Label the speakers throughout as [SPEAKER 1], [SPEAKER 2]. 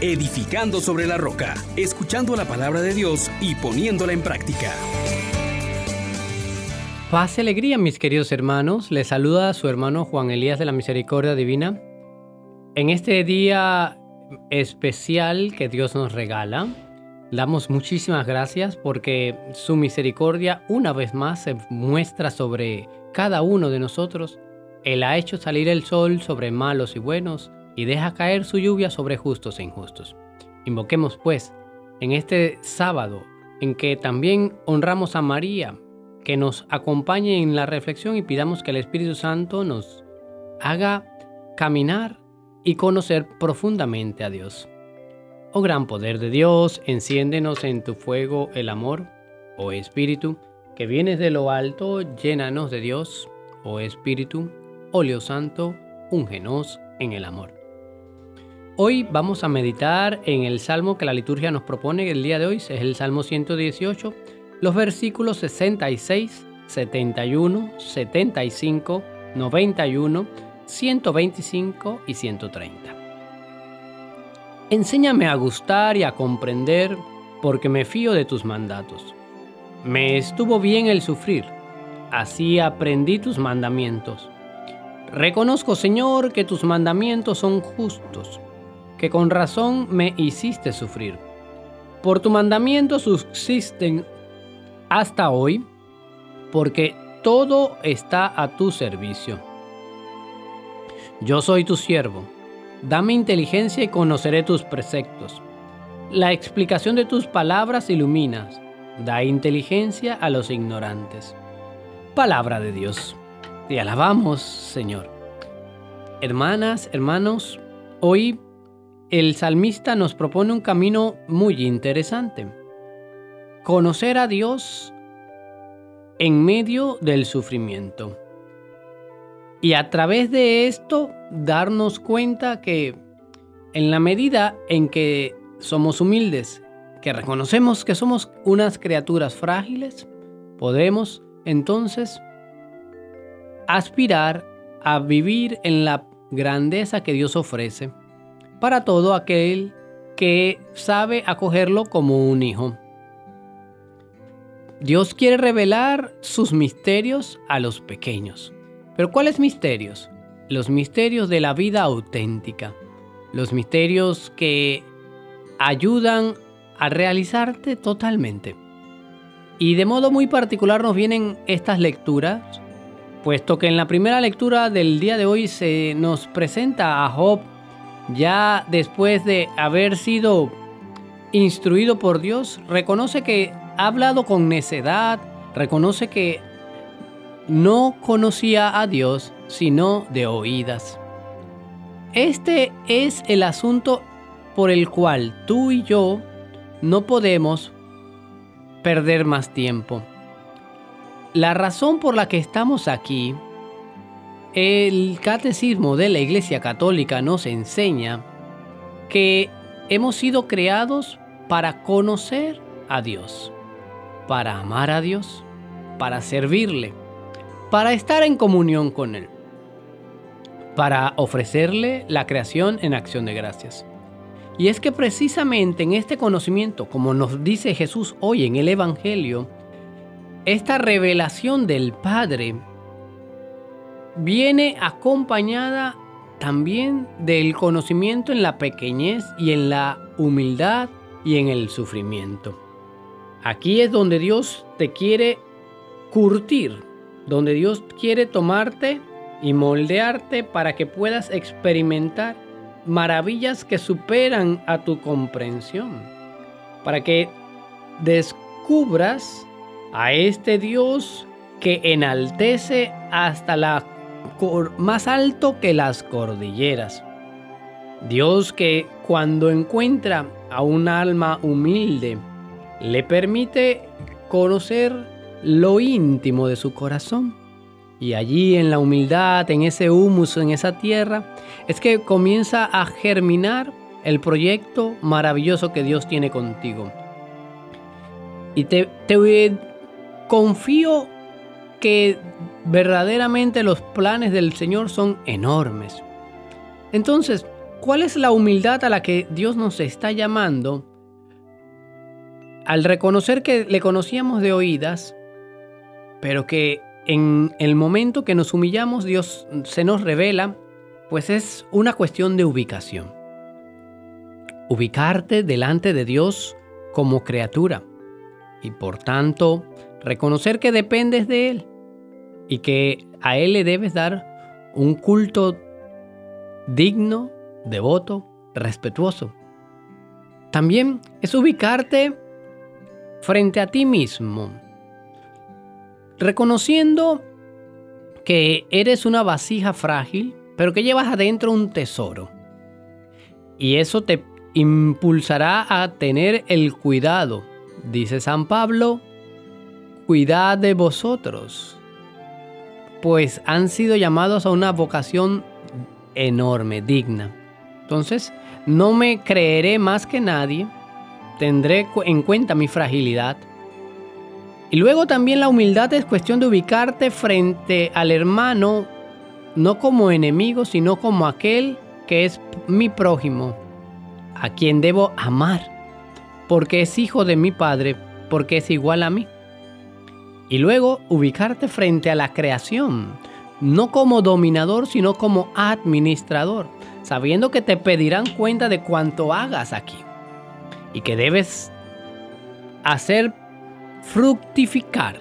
[SPEAKER 1] edificando sobre la roca, escuchando la palabra de Dios y poniéndola en práctica.
[SPEAKER 2] Paz y alegría, mis queridos hermanos. Les saluda a su hermano Juan Elías de la Misericordia Divina. En este día especial que Dios nos regala, damos muchísimas gracias porque su misericordia una vez más se muestra sobre cada uno de nosotros. Él ha hecho salir el sol sobre malos y buenos y deja caer su lluvia sobre justos e injustos. Invoquemos pues en este sábado en que también honramos a María, que nos acompañe en la reflexión y pidamos que el Espíritu Santo nos haga caminar y conocer profundamente a Dios. Oh gran poder de Dios, enciéndenos en tu fuego el amor, oh Espíritu, que vienes de lo alto, llénanos de Dios, oh Espíritu, óleo santo, úngenos en el amor. Hoy vamos a meditar en el salmo que la liturgia nos propone el día de hoy, es el Salmo 118, los versículos 66, 71, 75, 91, 125 y 130. Enséñame a gustar y a comprender, porque me fío de tus mandatos. Me estuvo bien el sufrir, así aprendí tus mandamientos. Reconozco, Señor, que tus mandamientos son justos que con razón me hiciste sufrir. Por tu mandamiento subsisten hasta hoy, porque todo está a tu servicio. Yo soy tu siervo. Dame inteligencia y conoceré tus preceptos. La explicación de tus palabras iluminas. Da inteligencia a los ignorantes. Palabra de Dios. Te alabamos, Señor. Hermanas, hermanos, hoy el salmista nos propone un camino muy interesante. Conocer a Dios en medio del sufrimiento. Y a través de esto darnos cuenta que en la medida en que somos humildes, que reconocemos que somos unas criaturas frágiles, podemos entonces aspirar a vivir en la grandeza que Dios ofrece para todo aquel que sabe acogerlo como un hijo. Dios quiere revelar sus misterios a los pequeños. Pero ¿cuáles misterios? Los misterios de la vida auténtica. Los misterios que ayudan a realizarte totalmente. Y de modo muy particular nos vienen estas lecturas, puesto que en la primera lectura del día de hoy se nos presenta a Job ya después de haber sido instruido por Dios, reconoce que ha hablado con necedad, reconoce que no conocía a Dios sino de oídas. Este es el asunto por el cual tú y yo no podemos perder más tiempo. La razón por la que estamos aquí el catecismo de la Iglesia Católica nos enseña que hemos sido creados para conocer a Dios, para amar a Dios, para servirle, para estar en comunión con Él, para ofrecerle la creación en acción de gracias. Y es que precisamente en este conocimiento, como nos dice Jesús hoy en el Evangelio, esta revelación del Padre viene acompañada también del conocimiento en la pequeñez y en la humildad y en el sufrimiento. Aquí es donde Dios te quiere curtir, donde Dios quiere tomarte y moldearte para que puedas experimentar maravillas que superan a tu comprensión, para que descubras a este Dios que enaltece hasta la más alto que las cordilleras. Dios que cuando encuentra a un alma humilde, le permite conocer lo íntimo de su corazón. Y allí en la humildad, en ese humus, en esa tierra, es que comienza a germinar el proyecto maravilloso que Dios tiene contigo. Y te, te confío que verdaderamente los planes del Señor son enormes. Entonces, ¿Cuál es la humildad a la que Dios nos está llamando? Al reconocer que le conocíamos de oídas, pero que en el momento que nos humillamos Dios se nos revela, pues es una cuestión de ubicación. Ubicarte delante de Dios como criatura y por tanto reconocer que dependes de Él y que a Él le debes dar un culto digno, devoto, respetuoso. También es ubicarte frente a ti mismo, reconociendo que eres una vasija frágil, pero que llevas adentro un tesoro. Y eso te impulsará a tener el cuidado, dice San Pablo, cuidad de vosotros, pues han sido llamados a una vocación enorme, digna. Entonces, no me creeré más que nadie, tendré en cuenta mi fragilidad. Y luego también la humildad es cuestión de ubicarte frente al hermano, no como enemigo, sino como aquel que es mi prójimo, a quien debo amar, porque es hijo de mi Padre, porque es igual a mí. Y luego ubicarte frente a la creación, no como dominador, sino como administrador, sabiendo que te pedirán cuenta de cuánto hagas aquí y que debes hacer fructificar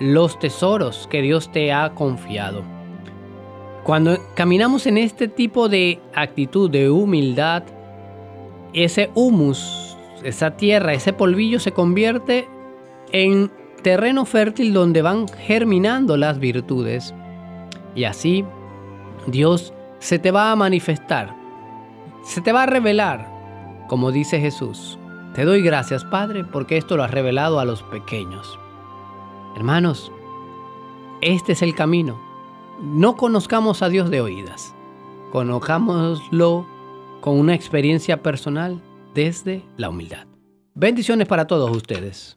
[SPEAKER 2] los tesoros que Dios te ha confiado. Cuando caminamos en este tipo de actitud de humildad, ese humus, esa tierra, ese polvillo se convierte en terreno fértil donde van germinando las virtudes y así Dios se te va a manifestar, se te va a revelar, como dice Jesús. Te doy gracias, Padre, porque esto lo has revelado a los pequeños. Hermanos, este es el camino. No conozcamos a Dios de oídas, conozcámoslo con una experiencia personal desde la humildad. Bendiciones para todos ustedes.